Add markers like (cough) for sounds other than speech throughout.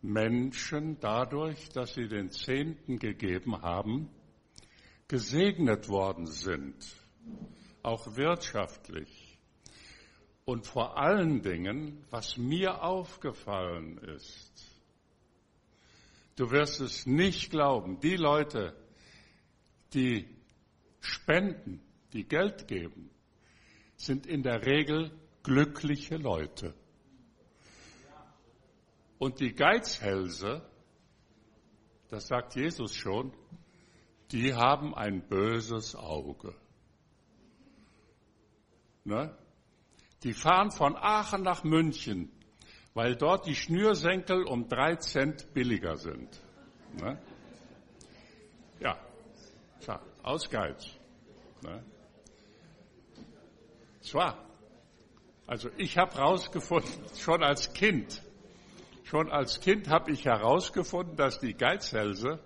Menschen dadurch, dass sie den Zehnten gegeben haben, gesegnet worden sind, auch wirtschaftlich. Und vor allen Dingen, was mir aufgefallen ist, du wirst es nicht glauben, die Leute, die spenden, die Geld geben, sind in der Regel glückliche Leute. Und die Geizhälse, das sagt Jesus schon, die haben ein böses Auge. Ne? Die fahren von Aachen nach München, weil dort die Schnürsenkel um drei Cent billiger sind. Ne? Ja, tja, aus Geiz. Ne? Zwar, also ich habe herausgefunden, (laughs) schon als Kind, schon als Kind habe ich herausgefunden, dass die Geizhälse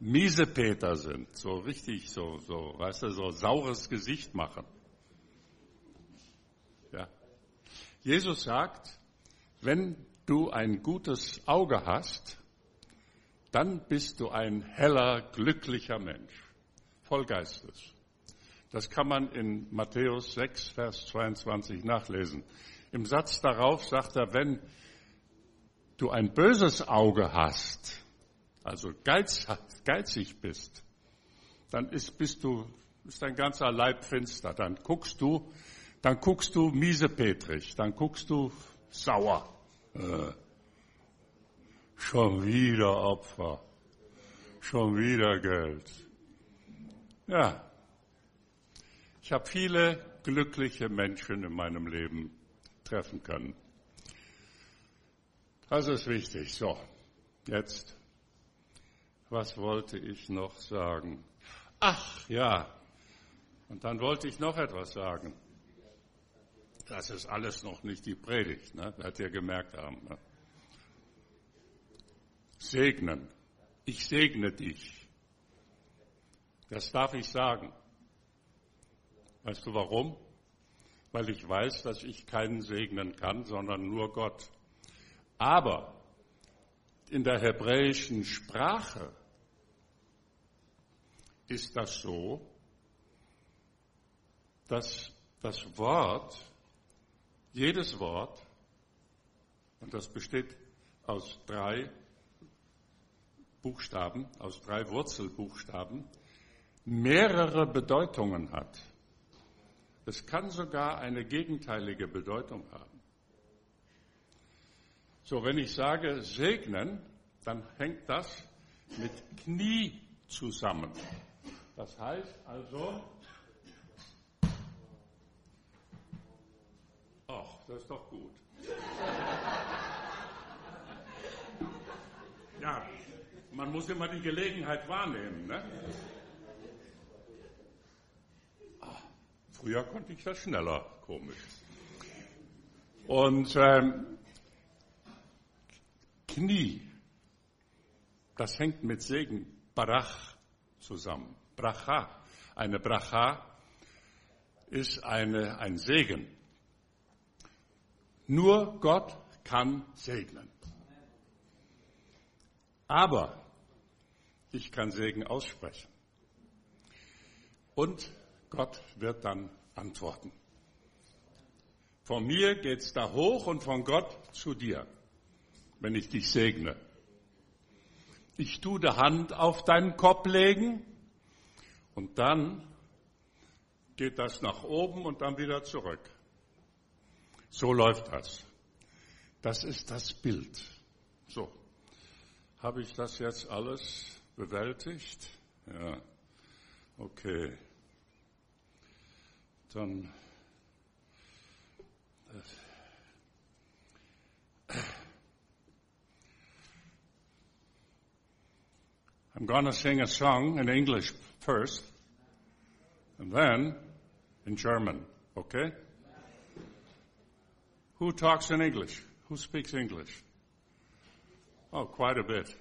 Miesepeter sind, so richtig, so, so, weißt du, so saures Gesicht machen. Ja. Jesus sagt, wenn du ein gutes Auge hast, dann bist du ein heller, glücklicher Mensch, voll Geistes. Das kann man in Matthäus 6, Vers 22 nachlesen. Im Satz darauf sagt er, wenn du ein böses Auge hast, also geiz, geizig bist, dann ist, bist du, ist dein ganzer Leib finster. Dann guckst du, dann guckst du miesepetrig, dann guckst du sauer. Äh, schon wieder Opfer, schon wieder Geld. Ja, ich habe viele glückliche Menschen in meinem Leben treffen können. Das ist wichtig. So, jetzt was wollte ich noch sagen? Ach ja, und dann wollte ich noch etwas sagen. Das ist alles noch nicht die Predigt, ne? werdet ihr gemerkt haben. Ne? Segnen. Ich segne dich. Das darf ich sagen. Weißt du warum? Weil ich weiß, dass ich keinen segnen kann, sondern nur Gott. Aber in der hebräischen Sprache ist das so, dass das Wort, jedes Wort, und das besteht aus drei Buchstaben, aus drei Wurzelbuchstaben, mehrere Bedeutungen hat. Es kann sogar eine gegenteilige Bedeutung haben. So, wenn ich sage segnen, dann hängt das mit Knie zusammen. Das heißt also, ach, das ist doch gut. Ja, man muss immer die Gelegenheit wahrnehmen. Ne? Ach, früher konnte ich das schneller, komisch. Und ähm, Knie, das hängt mit Segen, Barach, zusammen. Bracha. Eine Bracha ist eine, ein Segen. Nur Gott kann segnen. Aber ich kann Segen aussprechen. Und Gott wird dann antworten. Von mir geht es da hoch und von Gott zu dir, wenn ich dich segne. Ich tu die Hand auf deinen Kopf legen und dann geht das nach oben und dann wieder zurück. So läuft das. Das ist das Bild. So, habe ich das jetzt alles bewältigt? Ja, okay. Dann. I'm going to sing a song in English first, and then in German, okay? Who talks in English? Who speaks English? Oh, quite a bit.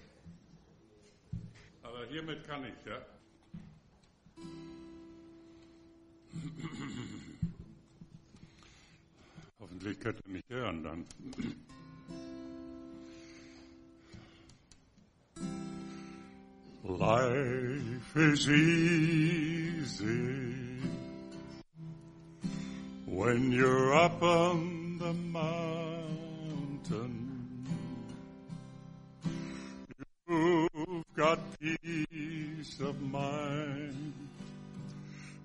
Aber hiermit kann ich, ja? (clears throat) Hoffentlich könnt ihr mich hören dann. (clears throat) Life is easy when you're up on the mountain. You've got peace of mind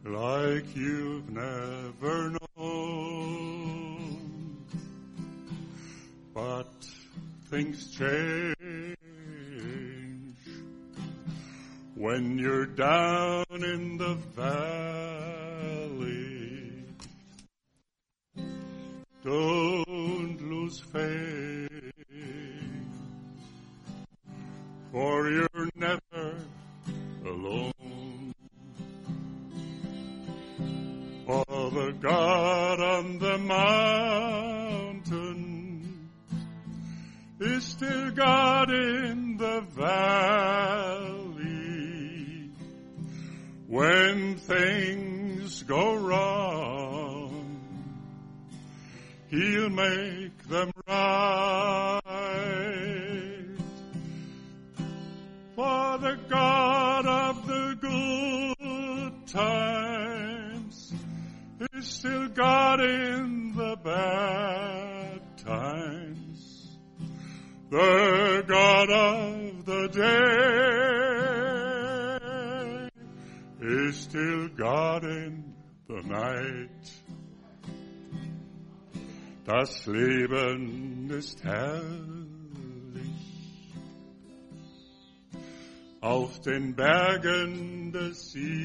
like you've never known. But things change when you're down in the valley. Don't lose faith, for you're never alone. For the God on the mountain is still God in the valley. When things go wrong, He'll make them right. For the God of the good times is still God in the bad times. The God of the day in the night. Das Leben ist herrlich. Auf den Bergen des Sieges.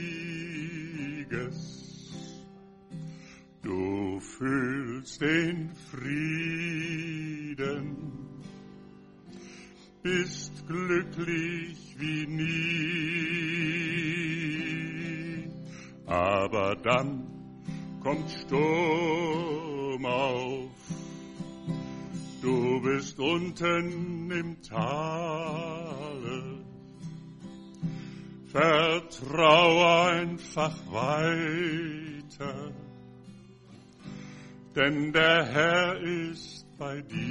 Du fühlst den Frieden, bist glücklich wie nie. Aber dann kommt Sturm auf. Du bist unten im Tale. Vertrau einfach weiter, denn der Herr ist bei dir.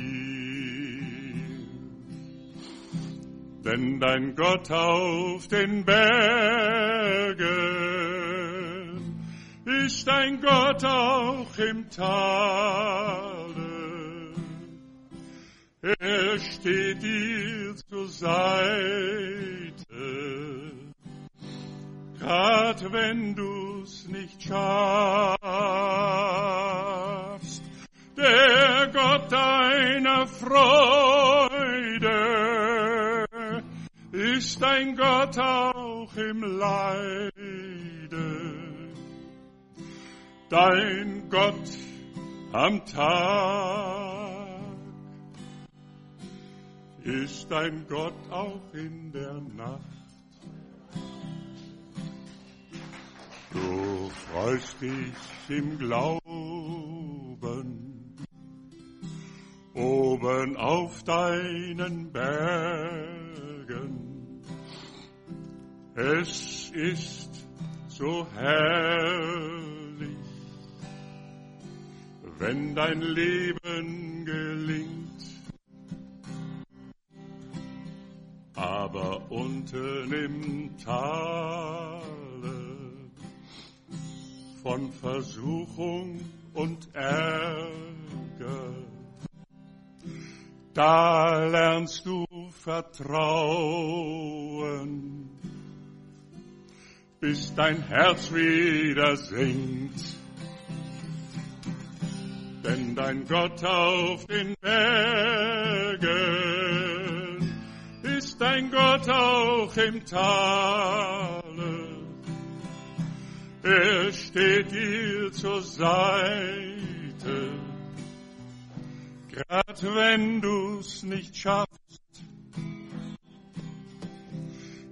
Denn dein Gott auf den Bergen ist ein Gott auch im Tale. Er steht dir zur Seite, grad wenn du's nicht schaffst. Der Gott deiner Freude ist ein Gott auch im Leide. Dein Gott am Tag ist ein Gott auch in der Nacht. Du freust dich im Glauben, oben auf deinen Bergen. Es ist so herrlich, wenn dein Leben gelingt. Aber unten im Tale von Versuchung und Ärger, da lernst du vertrauen, bis dein Herz wieder singt. Denn dein Gott auf den Bergen ist dein Gott auch im Tale. Er steht dir zur Seite, grad wenn du's nicht schaffst.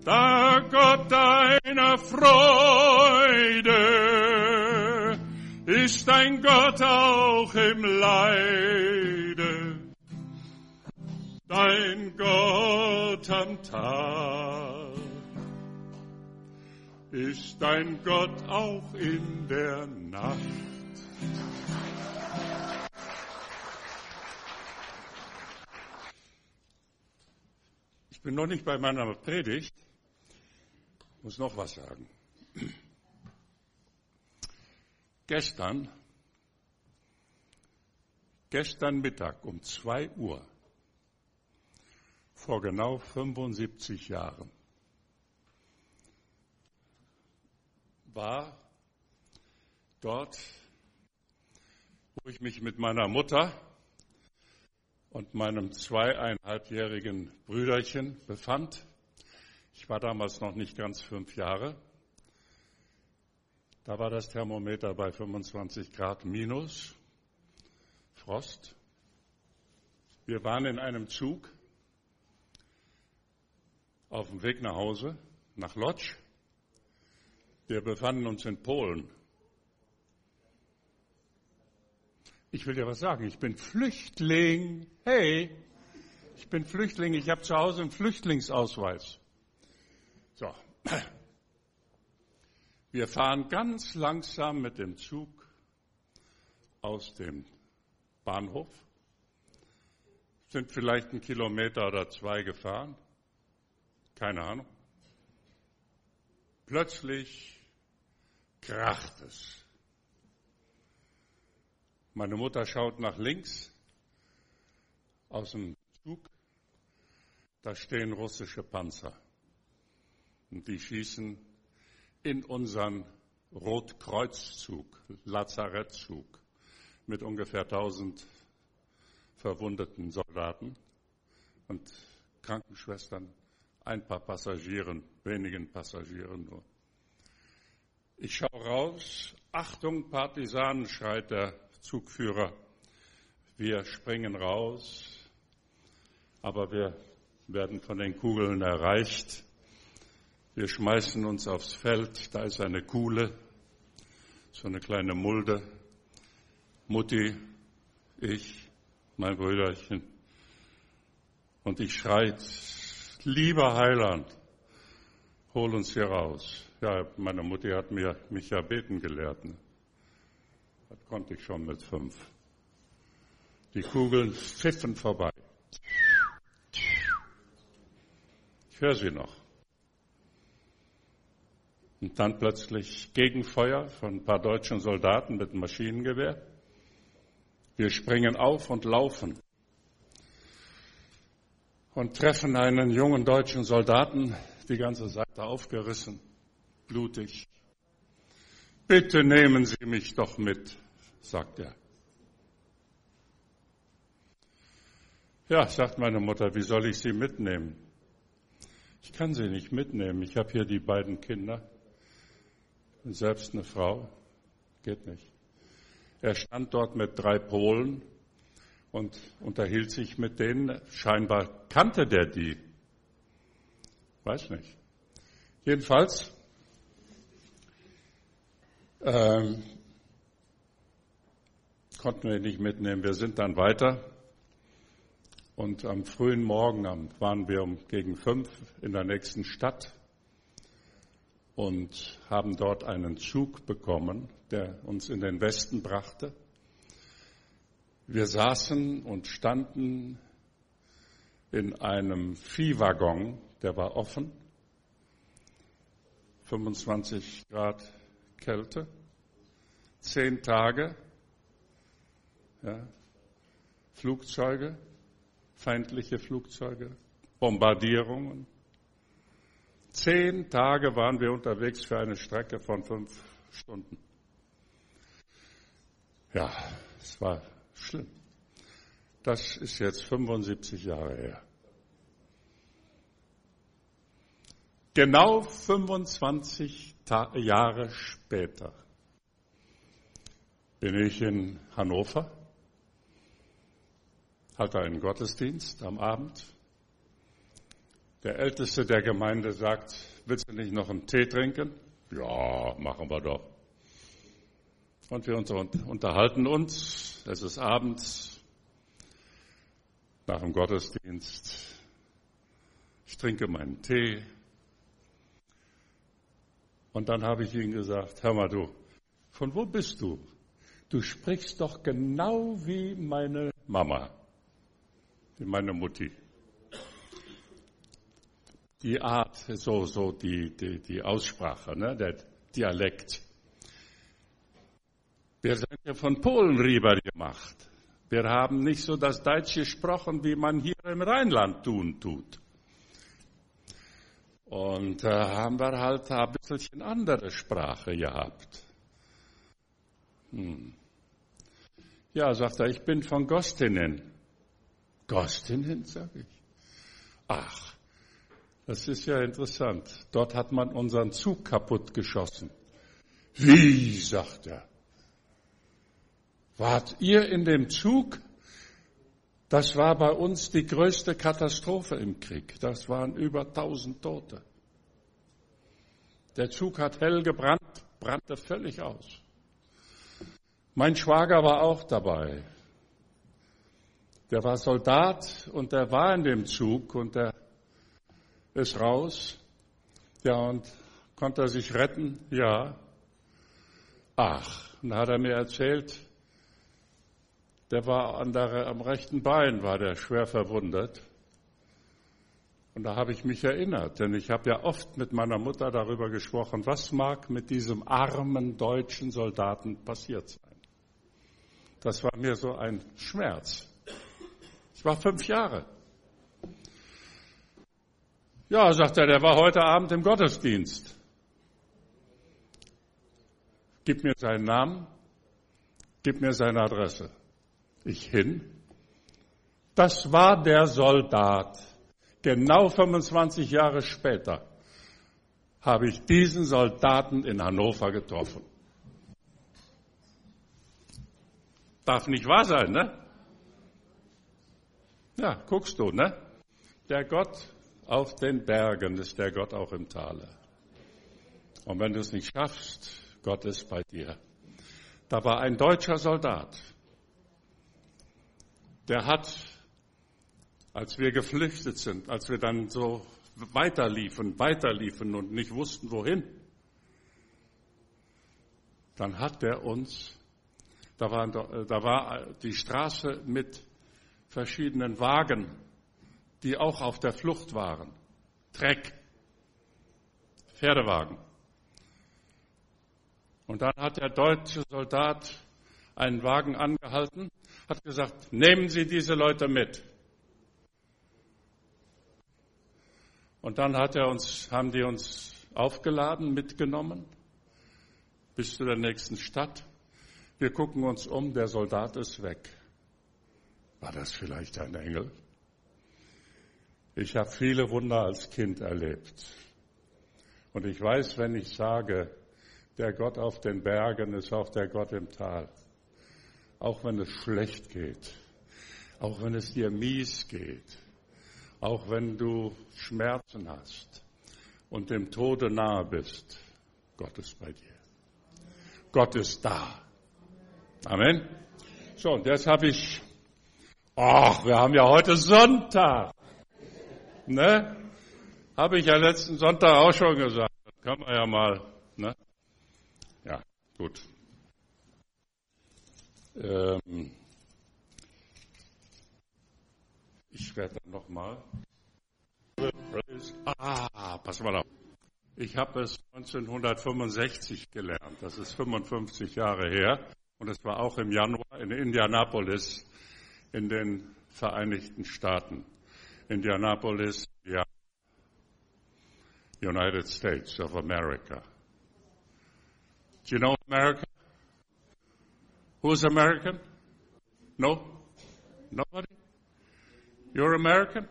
Da Gott deiner Freude ist dein Gott auch im Leide, dein Gott am Tag ist dein Gott auch in der Nacht. Ich bin noch nicht bei meiner Predigt. Muss noch was sagen. Gestern, gestern Mittag um zwei Uhr, vor genau 75 Jahren, war dort, wo ich mich mit meiner Mutter und meinem zweieinhalbjährigen Brüderchen befand. Ich war damals noch nicht ganz fünf Jahre. Da war das Thermometer bei 25 Grad minus, Frost. Wir waren in einem Zug auf dem Weg nach Hause, nach Lodz. Wir befanden uns in Polen. Ich will dir was sagen, ich bin Flüchtling. Hey, ich bin Flüchtling, ich habe zu Hause einen Flüchtlingsausweis. So. Wir fahren ganz langsam mit dem Zug aus dem Bahnhof, sind vielleicht einen Kilometer oder zwei gefahren, keine Ahnung. Plötzlich kracht es. Meine Mutter schaut nach links aus dem Zug. Da stehen russische Panzer. Und die schießen in unseren Rotkreuzzug, Lazarettzug mit ungefähr 1000 verwundeten Soldaten und Krankenschwestern, ein paar Passagieren, wenigen Passagieren nur. Ich schaue raus, Achtung, Partisanen, schreit der Zugführer. Wir springen raus, aber wir werden von den Kugeln erreicht. Wir schmeißen uns aufs Feld, da ist eine Kuhle, so eine kleine Mulde. Mutti, ich, mein Brüderchen. Und ich schreit, lieber Heiland, hol uns hier raus. Ja, meine Mutti hat mir, mich ja beten gelehrt. Ne? Das konnte ich schon mit fünf. Die Kugeln pfiffen vorbei. Ich höre sie noch. Und dann plötzlich Gegenfeuer von ein paar deutschen Soldaten mit Maschinengewehr. Wir springen auf und laufen und treffen einen jungen deutschen Soldaten, die ganze Seite aufgerissen, blutig. Bitte nehmen Sie mich doch mit, sagt er. Ja, sagt meine Mutter, wie soll ich Sie mitnehmen? Ich kann Sie nicht mitnehmen. Ich habe hier die beiden Kinder selbst eine Frau. Geht nicht. Er stand dort mit drei Polen und unterhielt sich mit denen. Scheinbar kannte der die. Weiß nicht. Jedenfalls ähm, konnten wir ihn nicht mitnehmen. Wir sind dann weiter und am frühen Morgen waren wir um gegen fünf in der nächsten Stadt und haben dort einen Zug bekommen, der uns in den Westen brachte. Wir saßen und standen in einem Viehwaggon, der war offen, 25 Grad Kälte, zehn Tage, ja, Flugzeuge, feindliche Flugzeuge, Bombardierungen. Zehn Tage waren wir unterwegs für eine Strecke von fünf Stunden. Ja, es war schlimm. Das ist jetzt 75 Jahre her. Genau 25 Jahre später bin ich in Hannover, hatte einen Gottesdienst am Abend. Der Älteste der Gemeinde sagt, willst du nicht noch einen Tee trinken? Ja, machen wir doch. Und wir unterhalten uns. Es ist abends nach dem Gottesdienst. Ich trinke meinen Tee, und dann habe ich ihm gesagt, hör mal du, von wo bist du? Du sprichst doch genau wie meine Mama, wie meine Mutti. Die Art, so, so die, die, die Aussprache, ne, der Dialekt. Wir sind ja von Polen rüber gemacht. Wir haben nicht so das Deutsch gesprochen, wie man hier im Rheinland tun tut. Und äh, haben wir halt ein bisschen andere Sprache gehabt. Hm. Ja, sagt er, ich bin von Gostinen. Gostinen, sage ich. Ach, das ist ja interessant. Dort hat man unseren Zug kaputt geschossen. Wie, sagt er. Wart ihr in dem Zug? Das war bei uns die größte Katastrophe im Krieg. Das waren über tausend Tote. Der Zug hat hell gebrannt, brannte völlig aus. Mein Schwager war auch dabei. Der war Soldat und der war in dem Zug und der ist raus. Ja, und konnte er sich retten? Ja. Ach, dann hat er mir erzählt, der war an der, am rechten Bein, war der schwer verwundet. Und da habe ich mich erinnert, denn ich habe ja oft mit meiner Mutter darüber gesprochen, was mag mit diesem armen deutschen Soldaten passiert sein. Das war mir so ein Schmerz. Ich war fünf Jahre. Ja, sagt er, der war heute Abend im Gottesdienst. Gib mir seinen Namen, gib mir seine Adresse ich hin. Das war der Soldat. Genau 25 Jahre später habe ich diesen Soldaten in Hannover getroffen. Darf nicht wahr sein, ne? Ja, guckst du, ne? Der Gott auf den Bergen ist der Gott auch im Tale. Und wenn du es nicht schaffst, Gott ist bei dir. Da war ein deutscher Soldat, der hat, als wir geflüchtet sind, als wir dann so weiterliefen, weiterliefen und nicht wussten, wohin, dann hat er uns, da war, da war die Straße mit verschiedenen Wagen, die auch auf der Flucht waren. Treck, Pferdewagen. Und dann hat der deutsche Soldat einen Wagen angehalten hat gesagt, nehmen Sie diese Leute mit. Und dann hat er uns, haben die uns aufgeladen, mitgenommen, bis zu der nächsten Stadt. Wir gucken uns um, der Soldat ist weg. War das vielleicht ein Engel? Ich habe viele Wunder als Kind erlebt. Und ich weiß, wenn ich sage, der Gott auf den Bergen ist auch der Gott im Tal auch wenn es schlecht geht, auch wenn es dir mies geht, auch wenn du Schmerzen hast und dem Tode nahe bist, Gott ist bei dir. Gott ist da. Amen. So, und jetzt habe ich, ach, wir haben ja heute Sonntag. Ne? Habe ich ja letzten Sonntag auch schon gesagt. Das kann man ja mal, ne? Ja, gut. Ähm, ich werde dann nochmal. Ah, pass mal auf. Ich habe es 1965 gelernt. Das ist 55 Jahre her. Und es war auch im Januar in Indianapolis in den Vereinigten Staaten. Indianapolis. United States of America. Do you know America? Who's American? No? Nobody? You're American?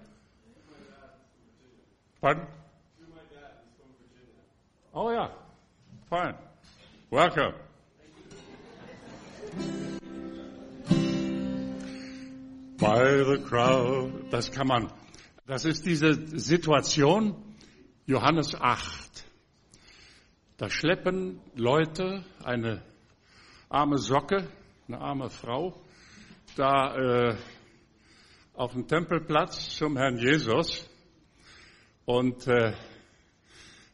Pardon? Oh, yeah. Fine. Welcome. By the crowd. Das come man. Das ist diese Situation, Johannes 8. Da schleppen Leute eine arme Socke, eine arme Frau, da äh, auf dem Tempelplatz zum Herrn Jesus und äh,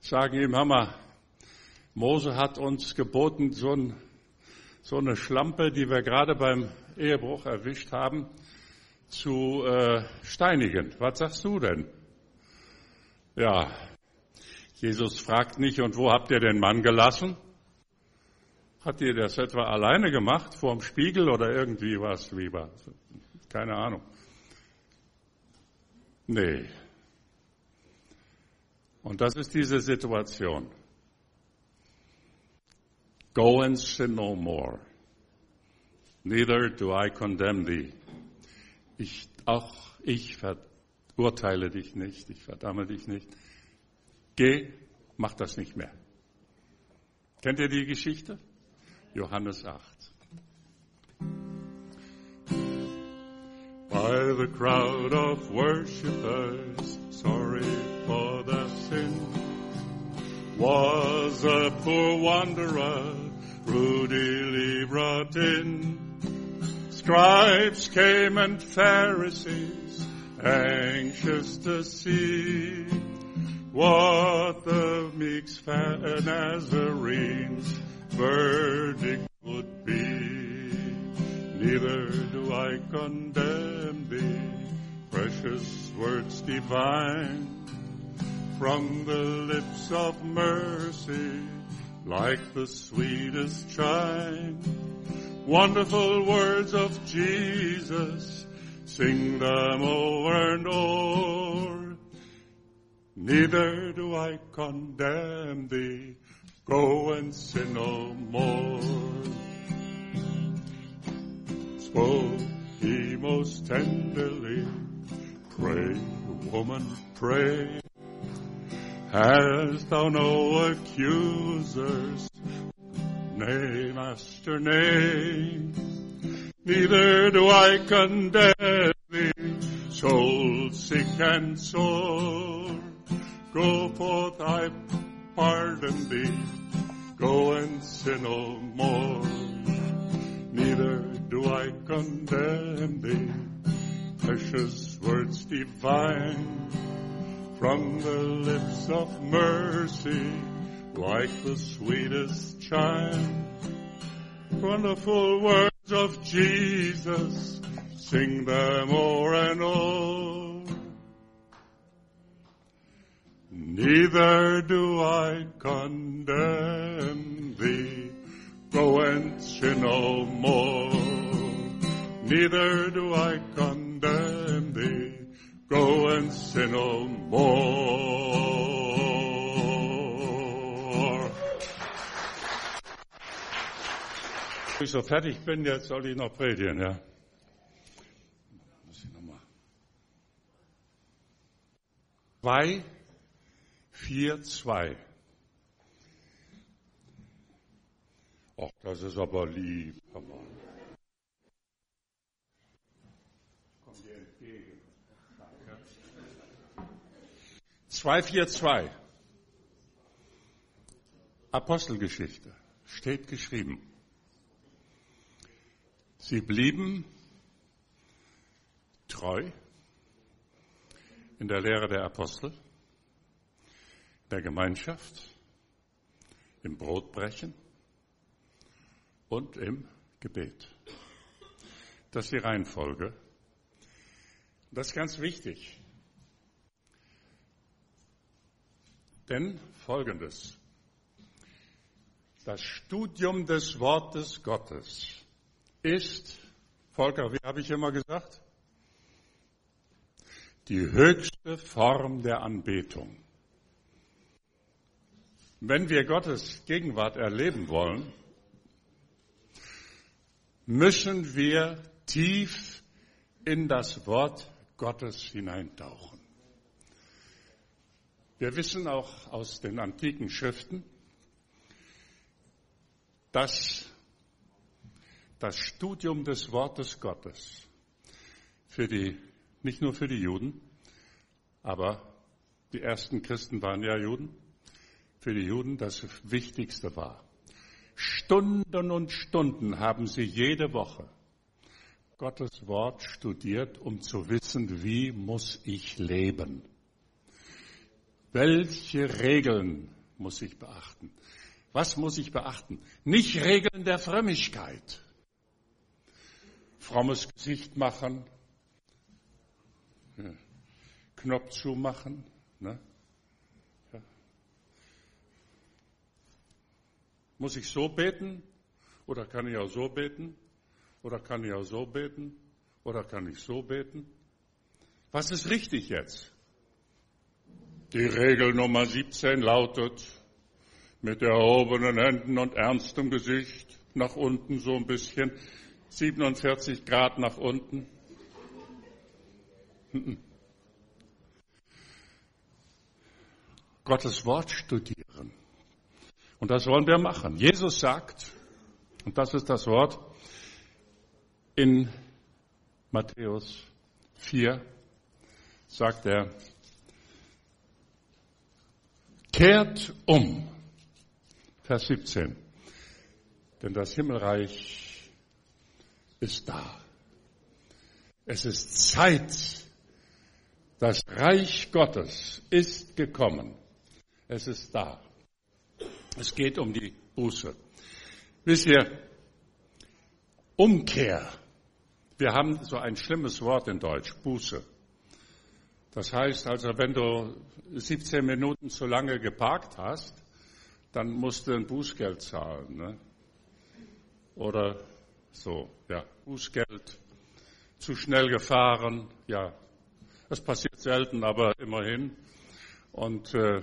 sagen ihm, Hammer, Mose hat uns geboten, so, ein, so, eine Schlampe, die wir gerade beim Ehebruch erwischt haben, zu äh, steinigen. Was sagst du denn? Ja, Jesus fragt nicht, und wo habt ihr den Mann gelassen? Hat ihr das etwa alleine gemacht, vorm Spiegel oder irgendwie was lieber? Keine Ahnung. Nee. Und das ist diese Situation. Go and sin no more. Neither do I condemn thee. Ich, auch ich verurteile dich nicht, ich verdamme dich nicht. Geh, mach das nicht mehr. Kennt ihr die Geschichte? Johannes 8. By the crowd of worshippers, sorry for their sin, was a poor wanderer rudely brought in. Scribes came and Pharisees, anxious to see what the meek Nazarenes verdict would be. Neither do I condemn thee, precious words divine, from the lips of mercy, like the sweetest chime. Wonderful words of Jesus, sing them over and o'er. Neither do I condemn thee, go and sin no more. Spoke he most tenderly, pray, woman, pray. Hast thou no accusers? Nay, Master, nay. Neither do I condemn thee, soul sick and sore. Go forth, I pardon thee. Go and sin no more. Neither do I condemn thee. Precious words divine from the lips of mercy, like the sweetest chime. Wonderful words of Jesus, sing them o'er and o'er. Neither do I condemn thee, go and sin no more. Neither do I condemn thee, go and sin no more. Ich so fertig bin, jetzt soll ich noch predigen, ja? Muss ich nochmal. Zwei, vier, zwei. Ach, das ist aber lieb. Aber 242. Apostelgeschichte steht geschrieben. Sie blieben treu in der Lehre der Apostel, der Gemeinschaft, im Brotbrechen und im Gebet. Das ist die Reihenfolge. Das ist ganz wichtig. Denn folgendes. Das Studium des Wortes Gottes ist, Volker, wie habe ich immer gesagt? Die höchste Form der Anbetung. Wenn wir Gottes Gegenwart erleben wollen, müssen wir tief in das Wort Gottes hineintauchen. Wir wissen auch aus den antiken Schriften, dass das Studium des Wortes Gottes für die, nicht nur für die Juden, aber die ersten Christen waren ja Juden, für die Juden das Wichtigste war. Stunden und Stunden haben sie jede Woche Gottes Wort studiert, um zu wissen, wie muss ich leben. Welche Regeln muss ich beachten? Was muss ich beachten? Nicht Regeln der Frömmigkeit frommes Gesicht machen, hm, ja. Knopf zumachen. Ne? Ja. Muss ich so beten? Oder kann ich auch so beten? Oder kann ich auch so beten? Oder kann ich so beten? Was ist richtig jetzt? Die Regel Nummer 17 lautet, mit erhobenen Händen und ernstem Gesicht nach unten so ein bisschen, 47 Grad nach unten. (laughs) Gottes Wort studieren. Und das wollen wir machen. Jesus sagt, und das ist das Wort in Matthäus 4, sagt er, kehrt um. Vers 17. Denn das Himmelreich ist da. Es ist Zeit. Das Reich Gottes ist gekommen. Es ist da. Es geht um die Buße. Wisst ihr, Umkehr. Wir haben so ein schlimmes Wort in Deutsch, Buße. Das heißt also, wenn du 17 Minuten zu lange geparkt hast, dann musst du ein Bußgeld zahlen. Ne? Oder so, ja, Bußgeld, zu schnell gefahren, ja, das passiert selten, aber immerhin. Und äh,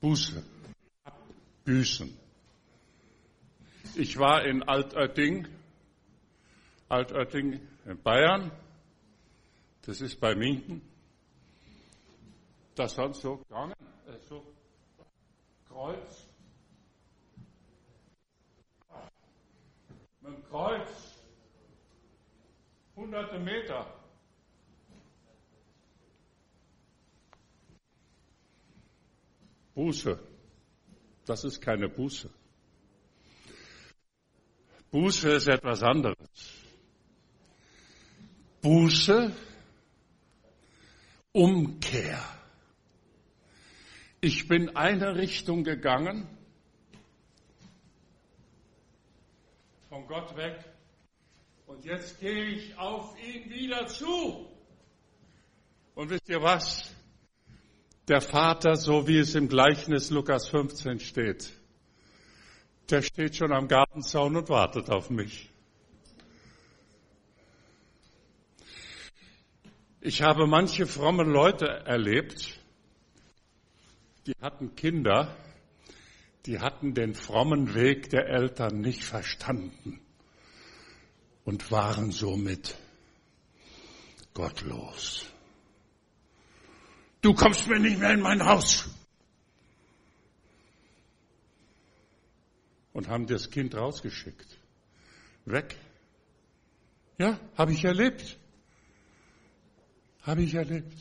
Buße, Büßen. Ich war in Altötting, Altötting in Bayern, das ist bei Minden. Das hat so gegangen, äh, so Kreuz. Mit dem Kreuz, hunderte Meter. Buße. Das ist keine Buße. Buße ist etwas anderes. Buße, Umkehr. Ich bin eine Richtung gegangen, von Gott weg, und jetzt gehe ich auf ihn wieder zu. Und wisst ihr was? Der Vater, so wie es im Gleichnis Lukas 15 steht, der steht schon am Gartenzaun und wartet auf mich. Ich habe manche fromme Leute erlebt, die hatten Kinder, die hatten den frommen Weg der Eltern nicht verstanden und waren somit gottlos. Du kommst mir nicht mehr in mein Haus. Und haben das Kind rausgeschickt. Weg. Ja, habe ich erlebt. Habe ich erlebt.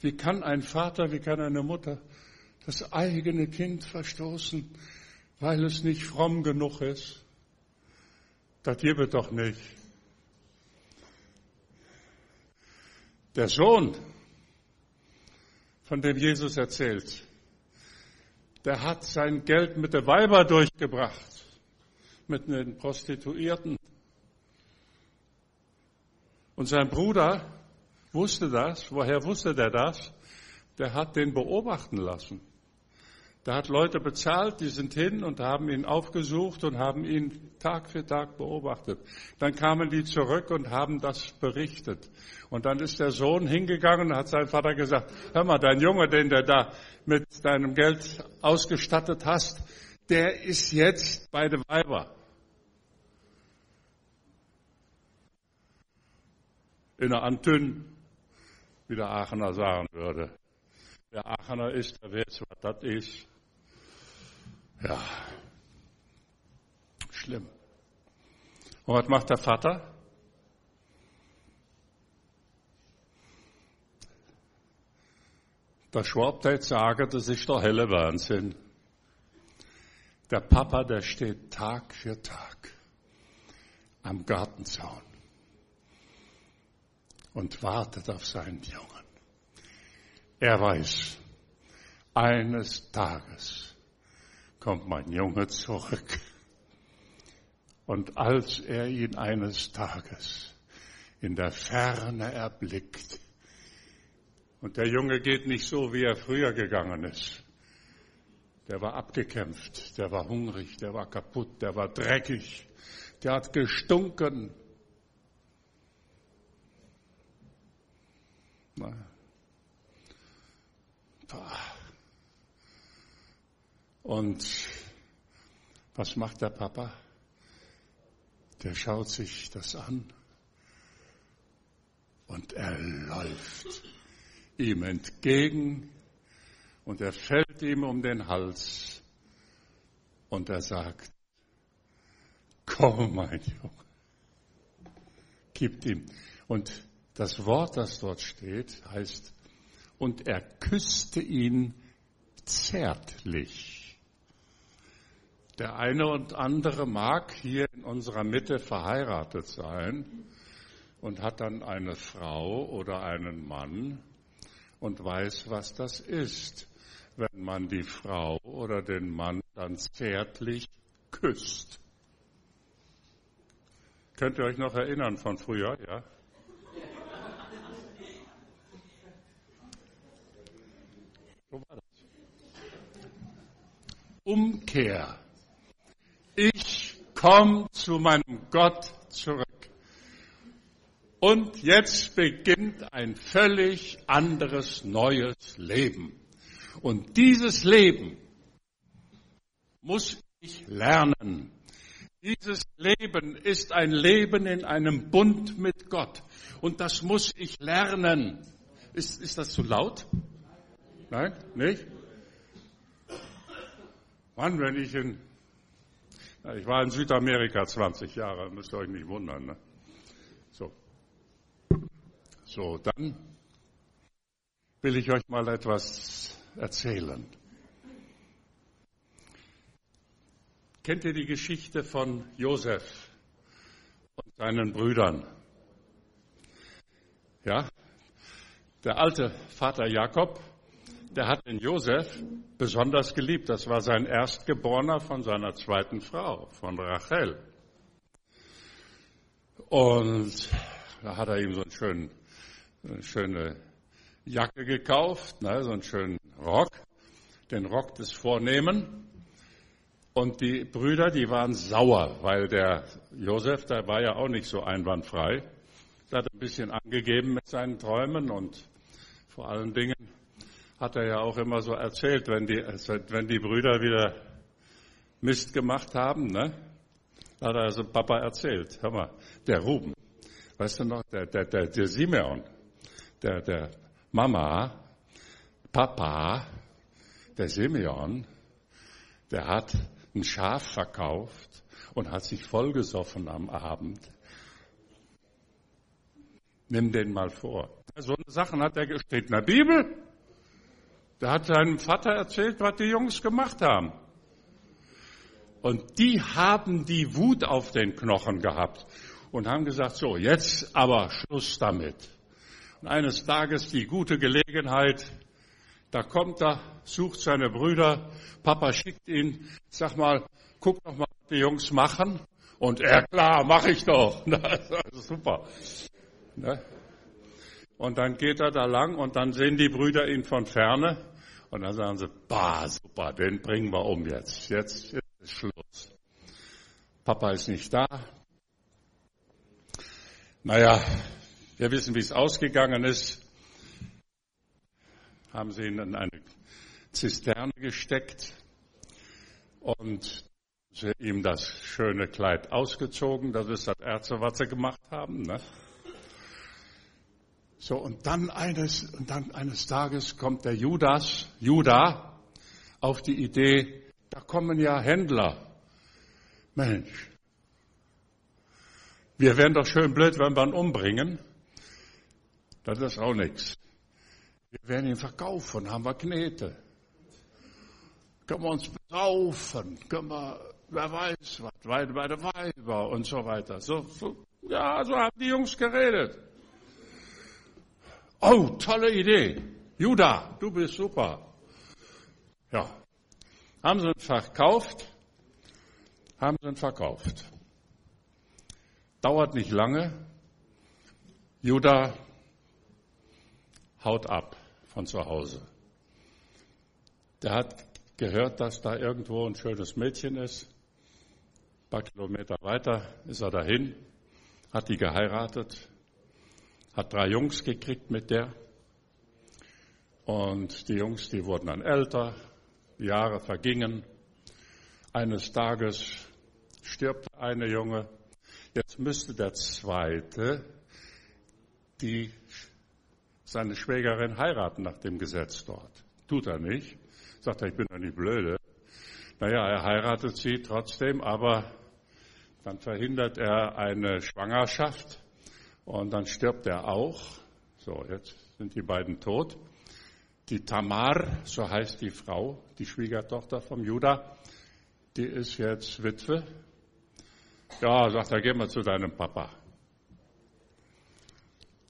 Wie kann ein Vater, wie kann eine Mutter das eigene Kind verstoßen, weil es nicht fromm genug ist? Das gibt doch nicht. Der Sohn von dem Jesus erzählt, der hat sein Geld mit der Weiber durchgebracht, mit den Prostituierten. Und sein Bruder wusste das. Woher wusste der das? Der hat den beobachten lassen. Der hat Leute bezahlt, die sind hin und haben ihn aufgesucht und haben ihn Tag für Tag beobachtet. Dann kamen die zurück und haben das berichtet. Und dann ist der Sohn hingegangen und hat seinem Vater gesagt, hör mal, dein Junge, den du da mit deinem Geld ausgestattet hast, der ist jetzt bei den Weiber. In der Antünn, wie der Aachener sagen würde. Der Aachener ist, der weiß, was das ist. Ja, schlimm. Und was macht der Vater? Der Schwab jetzt sagen, das ist der helle Wahnsinn. Der Papa, der steht Tag für Tag am Gartenzaun und wartet auf seinen Jungen. Er weiß, eines Tages kommt mein Junge zurück. Und als er ihn eines Tages in der Ferne erblickt, und der Junge geht nicht so, wie er früher gegangen ist, Der war abgekämpft, der war hungrig, der war kaputt, der war dreckig, der hat gestunken. Und was macht der Papa? Der schaut sich das an und er läuft ihm entgegen und er fällt ihm um den Hals und er sagt, komm mein Junge, gibt ihm. Und das Wort, das dort steht, heißt, und er küsste ihn zärtlich. Der eine und andere mag hier in unserer Mitte verheiratet sein und hat dann eine Frau oder einen Mann und weiß, was das ist wenn man die Frau oder den Mann dann zärtlich küsst. Könnt ihr euch noch erinnern von früher, ja? So war das. Umkehr. Ich komme zu meinem Gott zurück. Und jetzt beginnt ein völlig anderes, neues Leben. Und dieses Leben muss ich lernen. Dieses Leben ist ein Leben in einem Bund mit Gott. Und das muss ich lernen. Ist, ist das zu laut? Nein, nicht? Wann, wenn ich in, ich war in Südamerika 20 Jahre, müsst ihr euch nicht wundern. Ne? So. So, dann will ich euch mal etwas erzählen. Kennt ihr die Geschichte von Josef und seinen Brüdern? Ja, der alte Vater Jakob, der hat den Josef besonders geliebt. Das war sein Erstgeborener von seiner zweiten Frau, von Rachel. Und da hat er ihm so einen schönen, eine schöne Jacke gekauft, ne, so einen schönen Rock, den Rock des Vornehmen. Und die Brüder, die waren sauer, weil der Josef, der war ja auch nicht so einwandfrei. Er hat ein bisschen angegeben mit seinen Träumen und vor allen Dingen hat er ja auch immer so erzählt, wenn die, wenn die Brüder wieder Mist gemacht haben, ne? hat er also Papa erzählt. Hör mal, der Ruben, weißt du noch, der, der, der, der Simeon, der, der Mama, Papa, der Simeon, der hat ein Schaf verkauft und hat sich vollgesoffen am Abend. Nimm den mal vor. So eine Sachen hat er steht in der Bibel. Der hat seinem Vater erzählt, was die Jungs gemacht haben. Und die haben die Wut auf den Knochen gehabt und haben gesagt, so, jetzt aber Schluss damit. Und eines Tages die gute Gelegenheit, da kommt er, sucht seine Brüder, Papa schickt ihn, sag mal, guck doch mal, was die Jungs machen. Und er, klar, mach ich doch. (laughs) super. Ne? Und dann geht er da lang und dann sehen die Brüder ihn von ferne und dann sagen sie, bah, super, den bringen wir um jetzt. Jetzt ist Schluss. Papa ist nicht da. Naja, wir wissen, wie es ausgegangen ist. Haben sie ihn in eine Zisterne gesteckt und sie ihm das schöne Kleid ausgezogen. Das ist das Erste, was sie gemacht haben. Ne? So, und dann eines, und dann eines Tages kommt der Judas, Judah, auf die Idee, da kommen ja Händler. Mensch, wir wären doch schön blöd, wenn wir ihn umbringen. Das ist auch nichts. Wir werden ihn verkaufen, haben wir Knete. Können wir uns besaufen, können wir, wer weiß was, bei der Weiber und so weiter. So, so, ja, so haben die Jungs geredet. Oh, tolle Idee. Judah, du bist super. Ja. Haben sie ihn verkauft? Haben sie ihn verkauft. Dauert nicht lange. Judah haut ab von zu Hause. Der hat gehört, dass da irgendwo ein schönes Mädchen ist. Ein paar Kilometer weiter ist er dahin, hat die geheiratet, hat drei Jungs gekriegt mit der. Und die Jungs, die wurden dann älter, die Jahre vergingen. Eines Tages stirbt eine Junge. Jetzt müsste der zweite die seine Schwägerin heiraten nach dem Gesetz dort. Tut er nicht. Sagt er, ich bin doch nicht blöde. Naja, er heiratet sie trotzdem, aber dann verhindert er eine Schwangerschaft und dann stirbt er auch. So, jetzt sind die beiden tot. Die Tamar, so heißt die Frau, die Schwiegertochter vom Judah, die ist jetzt Witwe. Ja, sagt er, geh mal zu deinem Papa.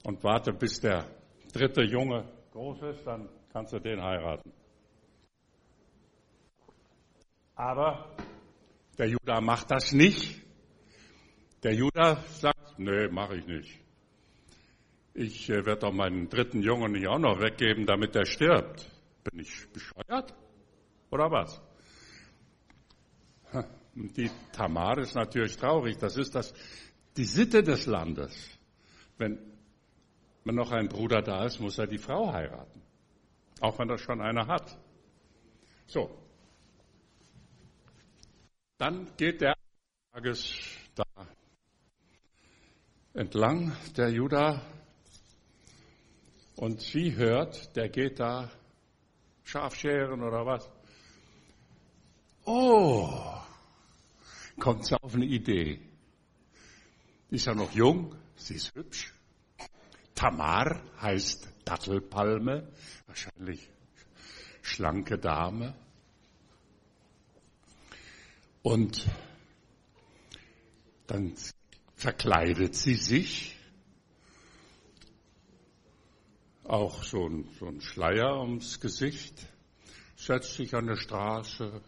Und warte, bis der dritte Junge groß ist, dann kannst du den heiraten. Aber der Judah macht das nicht. Der Judah sagt, nee, mache ich nicht. Ich äh, werde doch meinen dritten Jungen nicht auch noch weggeben, damit er stirbt. Bin ich bescheuert? Oder was? Die Tamar ist natürlich traurig. Das ist das, die Sitte des Landes. Wenn wenn noch ein Bruder da ist, muss er die Frau heiraten. Auch wenn er schon eine hat. So. Dann geht der Tages da entlang, der Judah, und sie hört, der geht da Schafscheren oder was. Oh, kommt sie auf eine Idee. Ist ja noch jung, sie ist hübsch. Tamar heißt Dattelpalme, wahrscheinlich schlanke Dame. Und dann verkleidet sie sich, auch so ein, so ein Schleier ums Gesicht, setzt sich an der Straße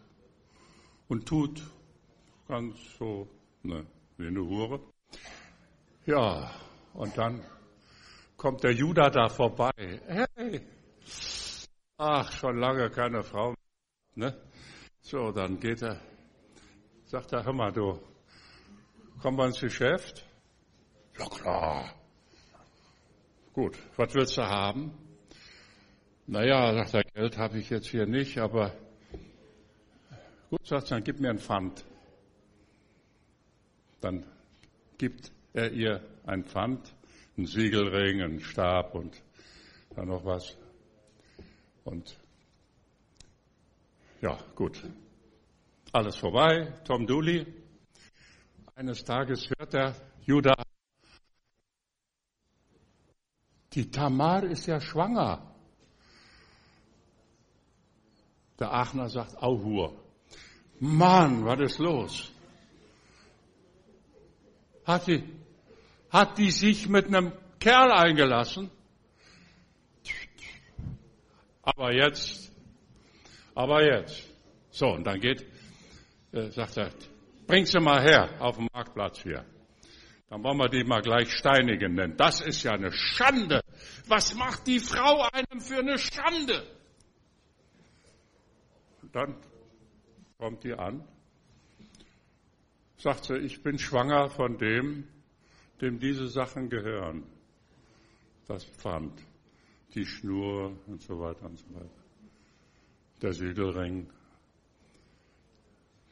und tut ganz so ne, wie eine Hure. Ja, und dann kommt der Judah da vorbei. Hey, ach, schon lange keine Frau. Ne? So, dann geht er, sagt er, hör mal, du, kommen wir ins Geschäft? Ja klar. Gut, was willst du haben? Naja, sagt er, Geld habe ich jetzt hier nicht, aber gut, sagt er, dann gib mir ein Pfand. Dann gibt er ihr ein Pfand ein Siegelring, ein Stab und dann noch was. Und ja, gut. Alles vorbei. Tom Dooley. Eines Tages hört der Judah, die Tamar ist ja schwanger. Der Aachener sagt, Auhur. Mann, was ist los? Hat die hat die sich mit einem Kerl eingelassen. Aber jetzt, aber jetzt. So, und dann geht, äh, sagt er, bring sie mal her auf dem Marktplatz hier. Dann wollen wir die mal gleich steinigen, denn das ist ja eine Schande. Was macht die Frau einem für eine Schande? Dann kommt die an, sagt sie, ich bin schwanger von dem, dem diese Sachen gehören. Das Pfand, die Schnur und so weiter und so weiter. Der Siegelring.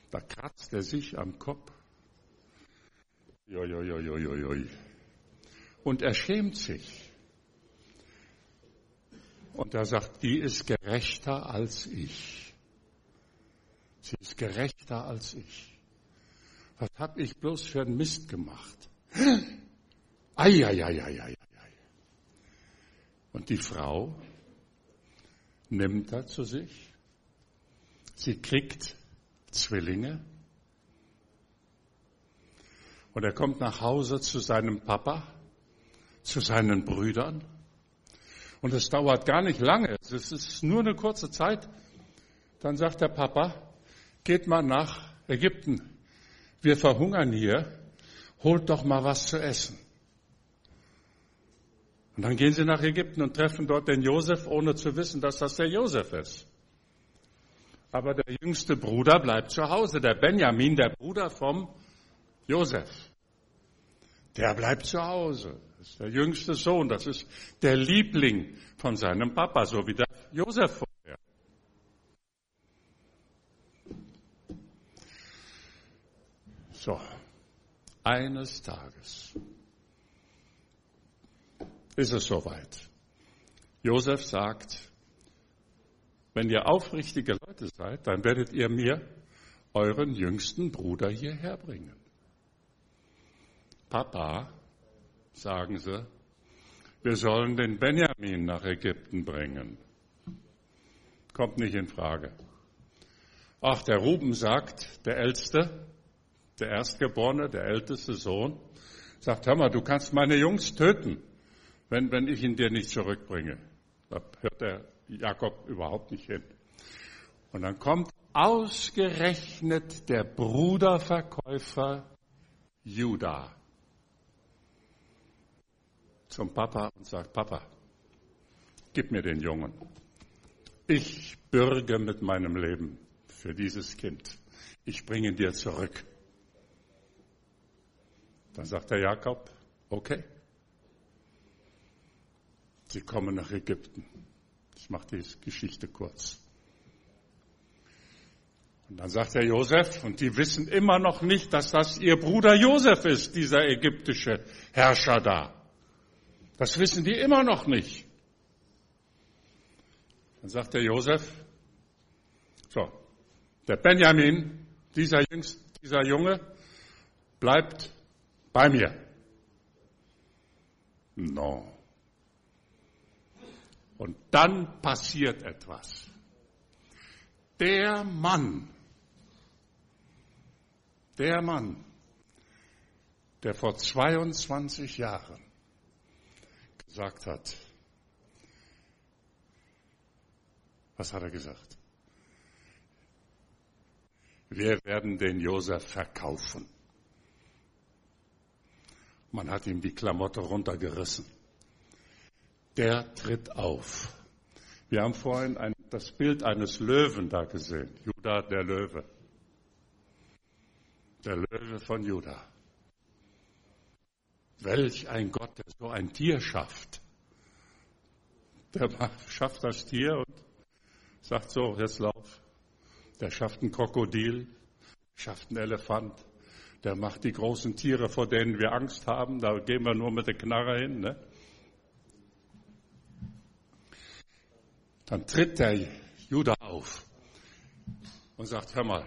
Da kratzt er sich am Kopf. Joi, Und er schämt sich. Und er sagt, die ist gerechter als ich. Sie ist gerechter als ich. Was habe ich bloß für einen Mist gemacht? Eieieiei. Und die Frau nimmt er zu sich. Sie kriegt Zwillinge. Und er kommt nach Hause zu seinem Papa, zu seinen Brüdern. Und es dauert gar nicht lange. Es ist nur eine kurze Zeit. Dann sagt der Papa, geht mal nach Ägypten. Wir verhungern hier holt doch mal was zu essen. Und dann gehen sie nach Ägypten und treffen dort den Josef, ohne zu wissen, dass das der Josef ist. Aber der jüngste Bruder bleibt zu Hause, der Benjamin, der Bruder vom Josef. Der bleibt zu Hause. Das ist der jüngste Sohn, das ist der Liebling von seinem Papa, so wie der Josef vorher. So, eines Tages ist es soweit. Josef sagt, wenn ihr aufrichtige Leute seid, dann werdet ihr mir euren jüngsten Bruder hierher bringen. Papa, sagen sie, wir sollen den Benjamin nach Ägypten bringen. Kommt nicht in Frage. Ach, der Ruben sagt, der Älteste, der Erstgeborene, der älteste Sohn, sagt, hör mal, du kannst meine Jungs töten, wenn, wenn ich ihn dir nicht zurückbringe. Da hört der Jakob überhaupt nicht hin. Und dann kommt ausgerechnet der Bruderverkäufer Judah zum Papa und sagt, Papa, gib mir den Jungen. Ich bürge mit meinem Leben für dieses Kind. Ich bringe ihn dir zurück. Dann sagt der Jakob, okay. Sie kommen nach Ägypten. Ich mache die Geschichte kurz. Und dann sagt der Josef, und die wissen immer noch nicht, dass das ihr Bruder Josef ist, dieser ägyptische Herrscher da. Das wissen die immer noch nicht. Dann sagt der Josef, so, der Benjamin, dieser, Jüngst, dieser Junge, bleibt bei mir. No. Und dann passiert etwas. Der Mann, der Mann, der vor 22 Jahren gesagt hat. Was hat er gesagt? Wir werden den Josef verkaufen. Man hat ihm die Klamotte runtergerissen. Der tritt auf. Wir haben vorhin ein, das Bild eines Löwen da gesehen. Judah, der Löwe. Der Löwe von Judah. Welch ein Gott, der so ein Tier schafft. Der schafft das Tier und sagt so, jetzt lauf. Der schafft ein Krokodil, schafft einen Elefant. Der macht die großen Tiere, vor denen wir Angst haben. Da gehen wir nur mit der Knarre hin. Ne? Dann tritt der Judah auf und sagt, hör mal,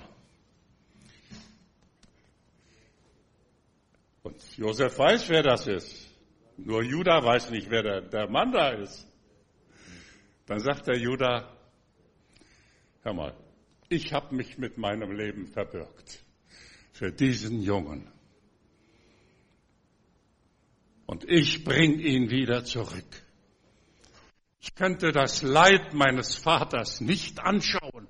Und Josef weiß, wer das ist. Nur Judah weiß nicht, wer der, der Mann da ist. Dann sagt der Judah, hör mal, ich habe mich mit meinem Leben verbürgt für diesen Jungen. Und ich bring ihn wieder zurück. Ich könnte das Leid meines Vaters nicht anschauen,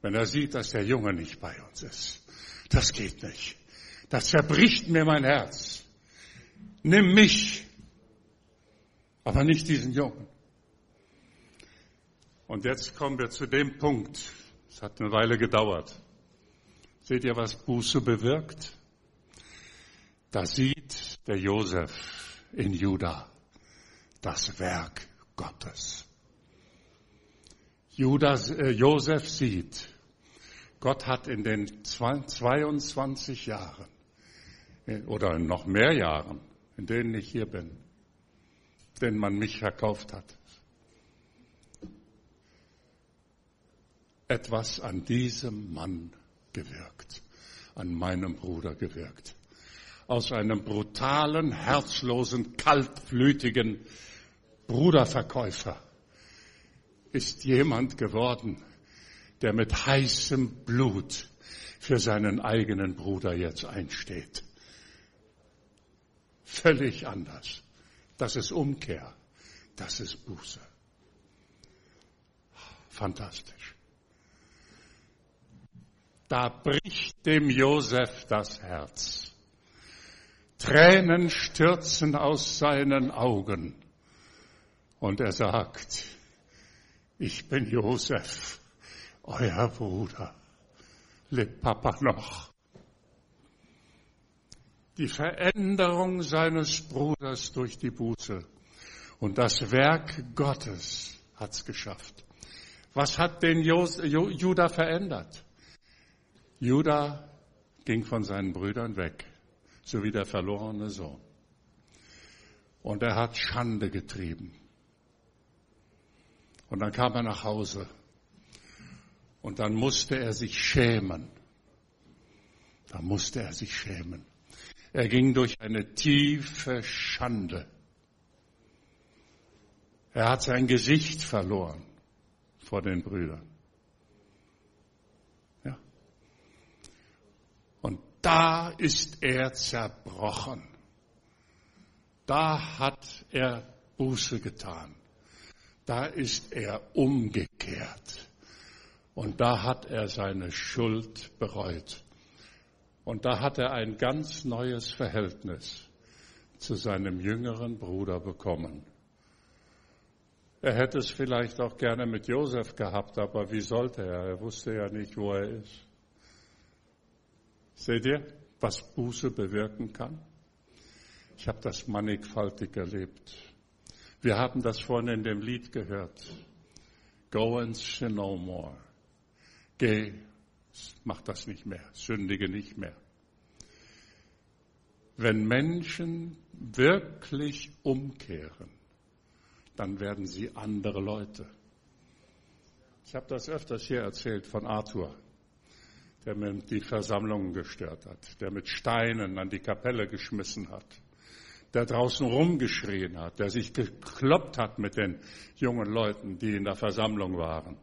wenn er sieht, dass der Junge nicht bei uns ist. Das geht nicht. Das zerbricht mir mein Herz. Nimm mich, aber nicht diesen Jungen. Und jetzt kommen wir zu dem Punkt. Es hat eine Weile gedauert. Seht ihr, was Buße bewirkt? Da sieht der Josef in Juda das Werk Gottes. Judas, äh, Josef sieht, Gott hat in den 22 Jahren oder in noch mehr Jahren, in denen ich hier bin, denen man mich verkauft hat. Etwas an diesem Mann gewirkt, an meinem Bruder gewirkt. Aus einem brutalen, herzlosen, kaltblütigen Bruderverkäufer ist jemand geworden, der mit heißem Blut für seinen eigenen Bruder jetzt einsteht völlig anders. Das ist Umkehr. Das ist Buße. Fantastisch. Da bricht dem Josef das Herz. Tränen stürzen aus seinen Augen. Und er sagt, ich bin Josef euer Bruder. Lebt Papa noch? Die Veränderung seines Bruders durch die Buße und das Werk Gottes hat's geschafft. Was hat den Judah verändert? Judah ging von seinen Brüdern weg, so wie der verlorene Sohn. Und er hat Schande getrieben. Und dann kam er nach Hause. Und dann musste er sich schämen. Da musste er sich schämen. Er ging durch eine tiefe Schande. Er hat sein Gesicht verloren vor den Brüdern. Ja. Und da ist er zerbrochen. Da hat er Buße getan. Da ist er umgekehrt. Und da hat er seine Schuld bereut. Und da hat er ein ganz neues Verhältnis zu seinem jüngeren Bruder bekommen. Er hätte es vielleicht auch gerne mit Josef gehabt, aber wie sollte er? Er wusste ja nicht, wo er ist. Seht ihr, was Buße bewirken kann? Ich habe das mannigfaltig erlebt. Wir haben das vorhin in dem Lied gehört. Go and sin no more. Geh, mach das nicht mehr, sündige nicht mehr. Wenn Menschen wirklich umkehren, dann werden sie andere Leute. Ich habe das öfters hier erzählt von Arthur, der mir die Versammlungen gestört hat, der mit Steinen an die Kapelle geschmissen hat, der draußen rumgeschrien hat, der sich gekloppt hat mit den jungen Leuten, die in der Versammlung waren.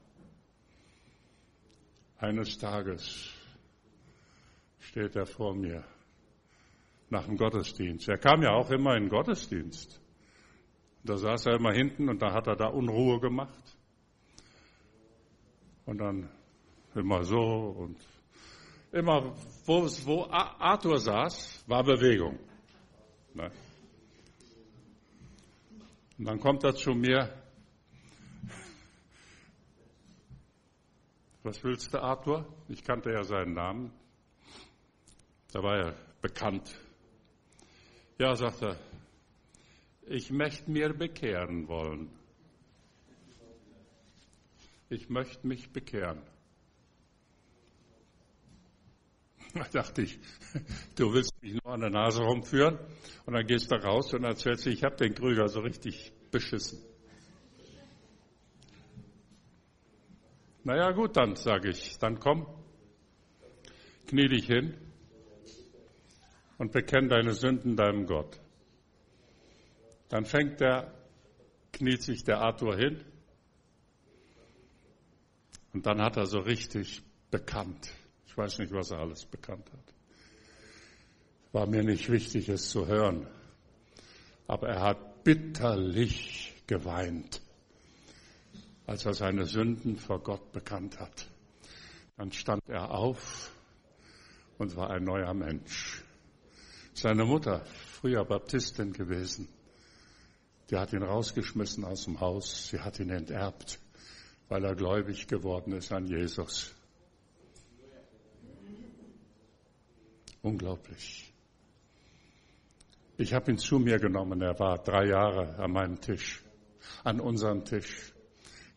Eines Tages steht er vor mir nach dem Gottesdienst. Er kam ja auch immer in den Gottesdienst. Da saß er immer hinten und da hat er da Unruhe gemacht. Und dann immer so und immer, wo, wo Arthur saß, war Bewegung. Ne? Und dann kommt er zu mir. Was willst du, Arthur? Ich kannte ja seinen Namen. Da war er bekannt. Ja, sagt er, ich möchte mir bekehren wollen. Ich möchte mich bekehren. (laughs) Da dachte ich, (laughs) du willst mich nur an der Nase rumführen und dann gehst du raus und erzählst ich habe den Krüger so richtig beschissen. Naja gut, dann sage ich, dann komm, knie dich hin und bekenn deine Sünden deinem Gott. Dann fängt der, kniet sich der Arthur hin und dann hat er so richtig bekannt. Ich weiß nicht, was er alles bekannt hat. War mir nicht wichtig, es zu hören. Aber er hat bitterlich geweint, als er seine Sünden vor Gott bekannt hat. Dann stand er auf und war ein neuer Mensch. Seine Mutter, früher Baptistin gewesen, die hat ihn rausgeschmissen aus dem Haus, sie hat ihn enterbt, weil er gläubig geworden ist an Jesus. Unglaublich. Ich habe ihn zu mir genommen, er war drei Jahre an meinem Tisch, an unserem Tisch.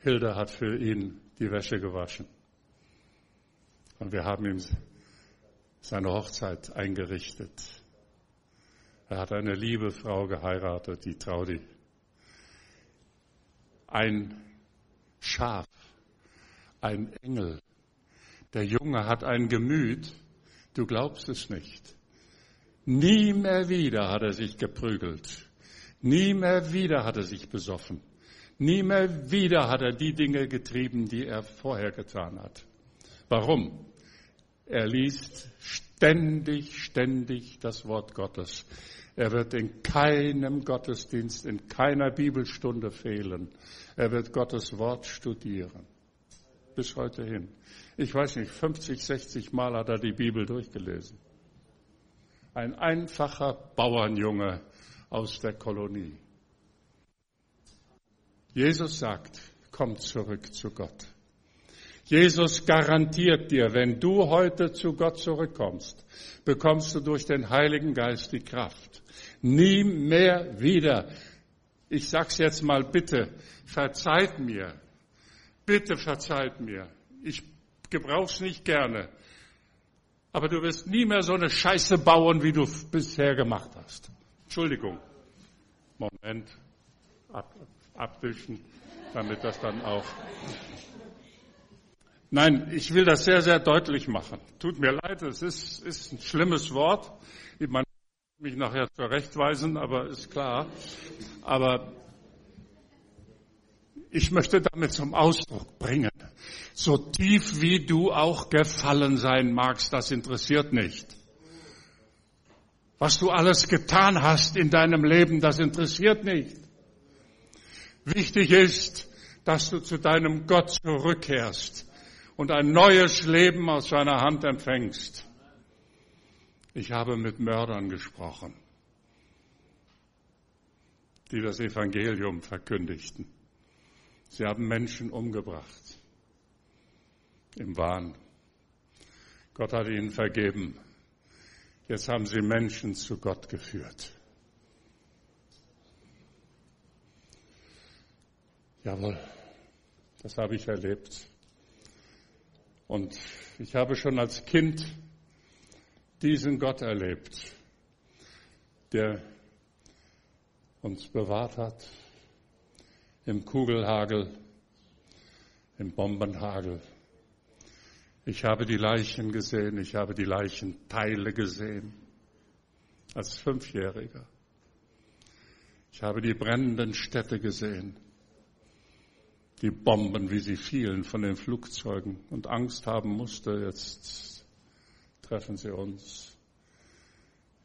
Hilde hat für ihn die Wäsche gewaschen. Und wir haben ihm seine Hochzeit eingerichtet. Er hat eine liebe Frau geheiratet, die Traudi ein Schaf, ein Engel. Der Junge hat ein Gemüt, du glaubst es nicht. Nie mehr wieder hat er sich geprügelt. Nie mehr wieder hat er sich besoffen. Nie mehr wieder hat er die Dinge getrieben, die er vorher getan hat. Warum? Er liest ständig, ständig das Wort Gottes. Er wird in keinem Gottesdienst, in keiner Bibelstunde fehlen. Er wird Gottes Wort studieren. Bis heute hin. Ich weiß nicht, 50, 60 Mal hat er die Bibel durchgelesen. Ein einfacher Bauernjunge aus der Kolonie. Jesus sagt, komm zurück zu Gott. Jesus garantiert dir, wenn du heute zu Gott zurückkommst, bekommst du durch den Heiligen Geist die Kraft. Nie mehr wieder. Ich sag's jetzt mal bitte, verzeiht mir. Bitte verzeiht mir. Ich gebrauch's nicht gerne. Aber du wirst nie mehr so eine Scheiße bauen, wie du bisher gemacht hast. Entschuldigung. Moment. Ab, abwischen, damit das dann auch. Nein, ich will das sehr, sehr deutlich machen. Tut mir leid, es ist, ist ein schlimmes Wort. Man mich nachher zurechtweisen, aber ist klar. Aber ich möchte damit zum Ausdruck bringen, so tief wie du auch gefallen sein magst, das interessiert nicht. Was du alles getan hast in deinem Leben, das interessiert nicht. Wichtig ist, dass du zu deinem Gott zurückkehrst und ein neues Leben aus seiner Hand empfängst. Ich habe mit Mördern gesprochen, die das Evangelium verkündigten. Sie haben Menschen umgebracht im Wahn. Gott hat ihnen vergeben. Jetzt haben sie Menschen zu Gott geführt. Jawohl, das habe ich erlebt. Und ich habe schon als Kind diesen Gott erlebt, der uns bewahrt hat im Kugelhagel, im Bombenhagel. Ich habe die Leichen gesehen, ich habe die Leichenteile gesehen als Fünfjähriger. Ich habe die brennenden Städte gesehen die Bomben, wie sie fielen von den Flugzeugen und Angst haben musste, jetzt treffen sie uns.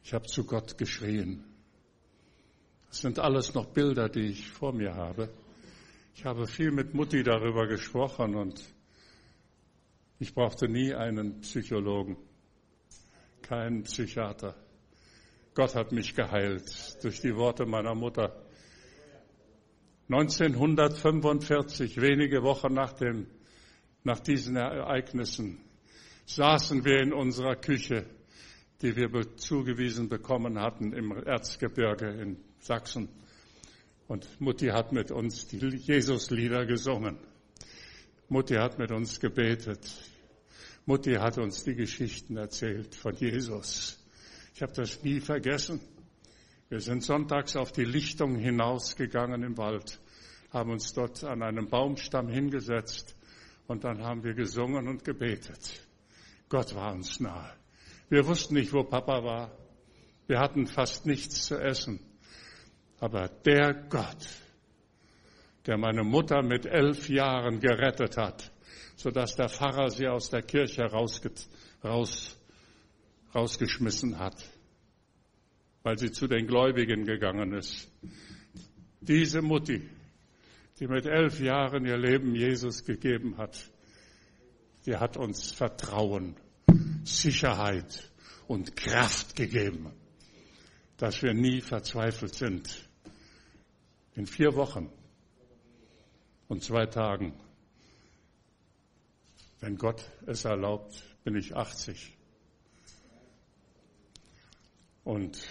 Ich habe zu Gott geschrien. Das sind alles noch Bilder, die ich vor mir habe. Ich habe viel mit Mutti darüber gesprochen und ich brauchte nie einen Psychologen, keinen Psychiater. Gott hat mich geheilt durch die Worte meiner Mutter. 1945, wenige Wochen nach, dem, nach diesen Ereignissen, saßen wir in unserer Küche, die wir zugewiesen bekommen hatten im Erzgebirge in Sachsen. Und Mutti hat mit uns die Jesuslieder gesungen. Mutti hat mit uns gebetet. Mutti hat uns die Geschichten erzählt von Jesus. Ich habe das nie vergessen. Wir sind sonntags auf die Lichtung hinausgegangen im Wald, haben uns dort an einem Baumstamm hingesetzt und dann haben wir gesungen und gebetet. Gott war uns nahe. Wir wussten nicht, wo Papa war. Wir hatten fast nichts zu essen. Aber der Gott, der meine Mutter mit elf Jahren gerettet hat, sodass der Pfarrer sie aus der Kirche rausge raus, rausgeschmissen hat, weil sie zu den Gläubigen gegangen ist. Diese Mutti, die mit elf Jahren ihr Leben Jesus gegeben hat, die hat uns Vertrauen, Sicherheit und Kraft gegeben, dass wir nie verzweifelt sind. In vier Wochen und zwei Tagen, wenn Gott es erlaubt, bin ich 80. Und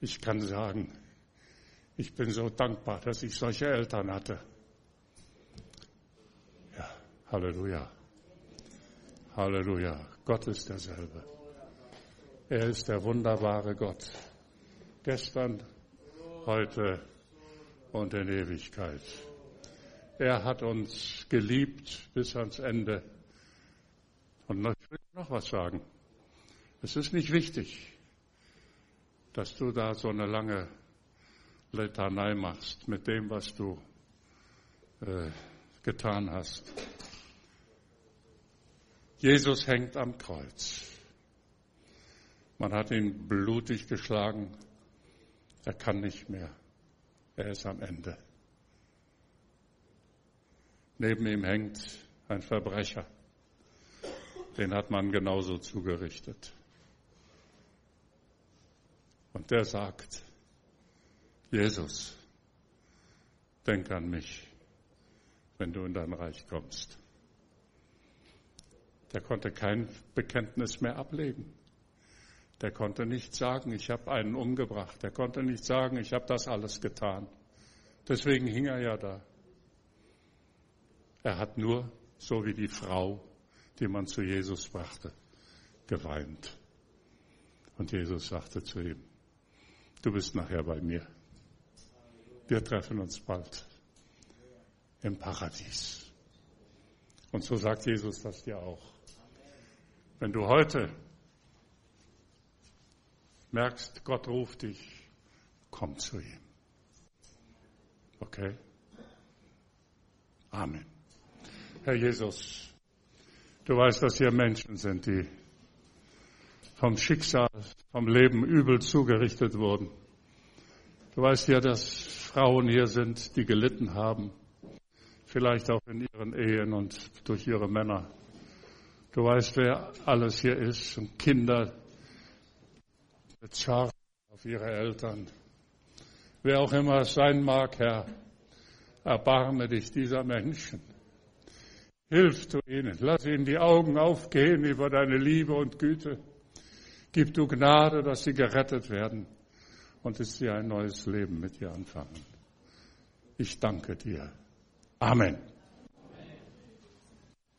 ich kann sagen, ich bin so dankbar, dass ich solche Eltern hatte. Ja, Halleluja. Halleluja. Gott ist derselbe. Er ist der wunderbare Gott. Gestern, heute und in Ewigkeit. Er hat uns geliebt bis ans Ende. Und ich will noch was sagen. Es ist nicht wichtig, dass du da so eine lange Letanei machst mit dem, was du äh, getan hast. Jesus hängt am Kreuz. Man hat ihn blutig geschlagen. Er kann nicht mehr. Er ist am Ende. Neben ihm hängt ein Verbrecher. Den hat man genauso zugerichtet. Und der sagt, Jesus, denk an mich, wenn du in dein Reich kommst. Der konnte kein Bekenntnis mehr ablegen. Der konnte nicht sagen, ich habe einen umgebracht. Der konnte nicht sagen, ich habe das alles getan. Deswegen hing er ja da. Er hat nur, so wie die Frau, die man zu Jesus brachte, geweint. Und Jesus sagte zu ihm, du bist nachher bei mir. Wir treffen uns bald im Paradies. Und so sagt Jesus das dir auch. Wenn du heute merkst, Gott ruft dich, komm zu ihm. Okay? Amen. Herr Jesus, du weißt, dass hier Menschen sind, die vom Schicksal, vom Leben übel zugerichtet wurden. Du weißt ja, dass Frauen hier sind, die gelitten haben, vielleicht auch in ihren Ehen und durch ihre Männer. Du weißt, wer alles hier ist und Kinder mit scharf auf ihre Eltern. Wer auch immer es sein mag, Herr, erbarme dich dieser Menschen. Hilf du ihnen, lass ihnen die Augen aufgehen über deine Liebe und Güte. Gib du Gnade, dass sie gerettet werden und dass sie ein neues Leben mit dir anfangen. Ich danke dir. Amen.